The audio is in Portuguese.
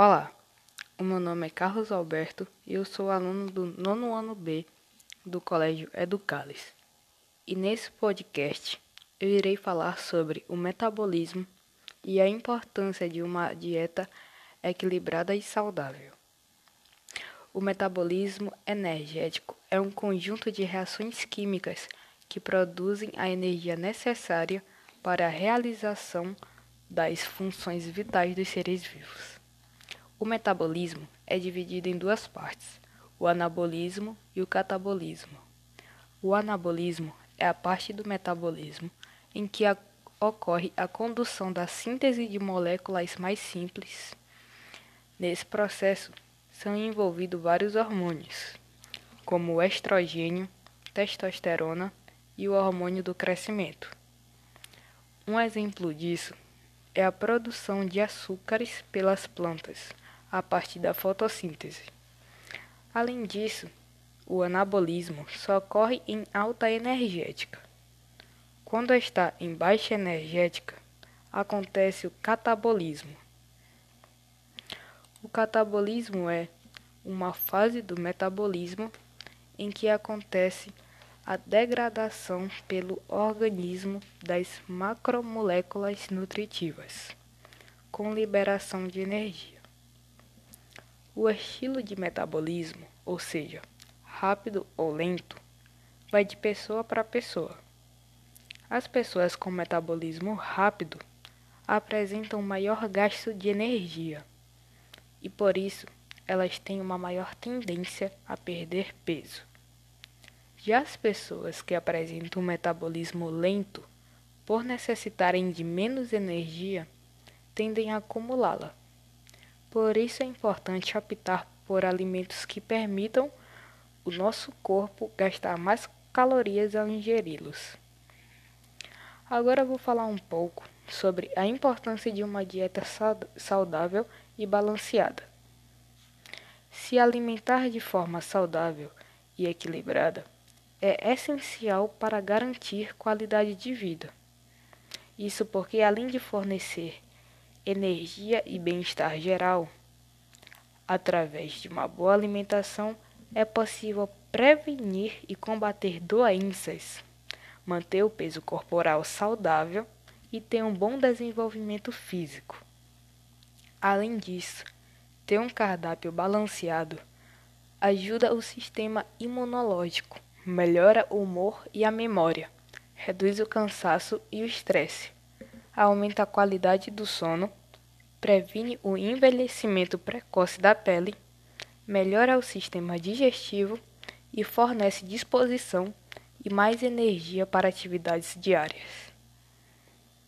Olá, o meu nome é Carlos Alberto e eu sou aluno do nono ano B do Colégio Educales. E nesse podcast eu irei falar sobre o metabolismo e a importância de uma dieta equilibrada e saudável. O metabolismo energético é um conjunto de reações químicas que produzem a energia necessária para a realização das funções vitais dos seres vivos. O metabolismo é dividido em duas partes: o anabolismo e o catabolismo. O anabolismo é a parte do metabolismo em que a, ocorre a condução da síntese de moléculas mais simples. Nesse processo são envolvidos vários hormônios, como o estrogênio, testosterona e o hormônio do crescimento. Um exemplo disso é a produção de açúcares pelas plantas a partir da fotossíntese. Além disso, o anabolismo só ocorre em alta energética. Quando está em baixa energética, acontece o catabolismo. O catabolismo é uma fase do metabolismo em que acontece a degradação pelo organismo das macromoléculas nutritivas, com liberação de energia. O estilo de metabolismo, ou seja, rápido ou lento, vai de pessoa para pessoa. As pessoas com metabolismo rápido apresentam maior gasto de energia e por isso elas têm uma maior tendência a perder peso. Já as pessoas que apresentam um metabolismo lento, por necessitarem de menos energia, tendem a acumulá-la por isso é importante optar por alimentos que permitam o nosso corpo gastar mais calorias ao ingeri-los. Agora vou falar um pouco sobre a importância de uma dieta saudável e balanceada. Se alimentar de forma saudável e equilibrada é essencial para garantir qualidade de vida. Isso porque, além de fornecer energia e bem-estar geral. Através de uma boa alimentação, é possível prevenir e combater doenças, manter o peso corporal saudável e ter um bom desenvolvimento físico. Além disso, ter um cardápio balanceado ajuda o sistema imunológico, melhora o humor e a memória, reduz o cansaço e o estresse aumenta a qualidade do sono, previne o envelhecimento precoce da pele, melhora o sistema digestivo e fornece disposição e mais energia para atividades diárias.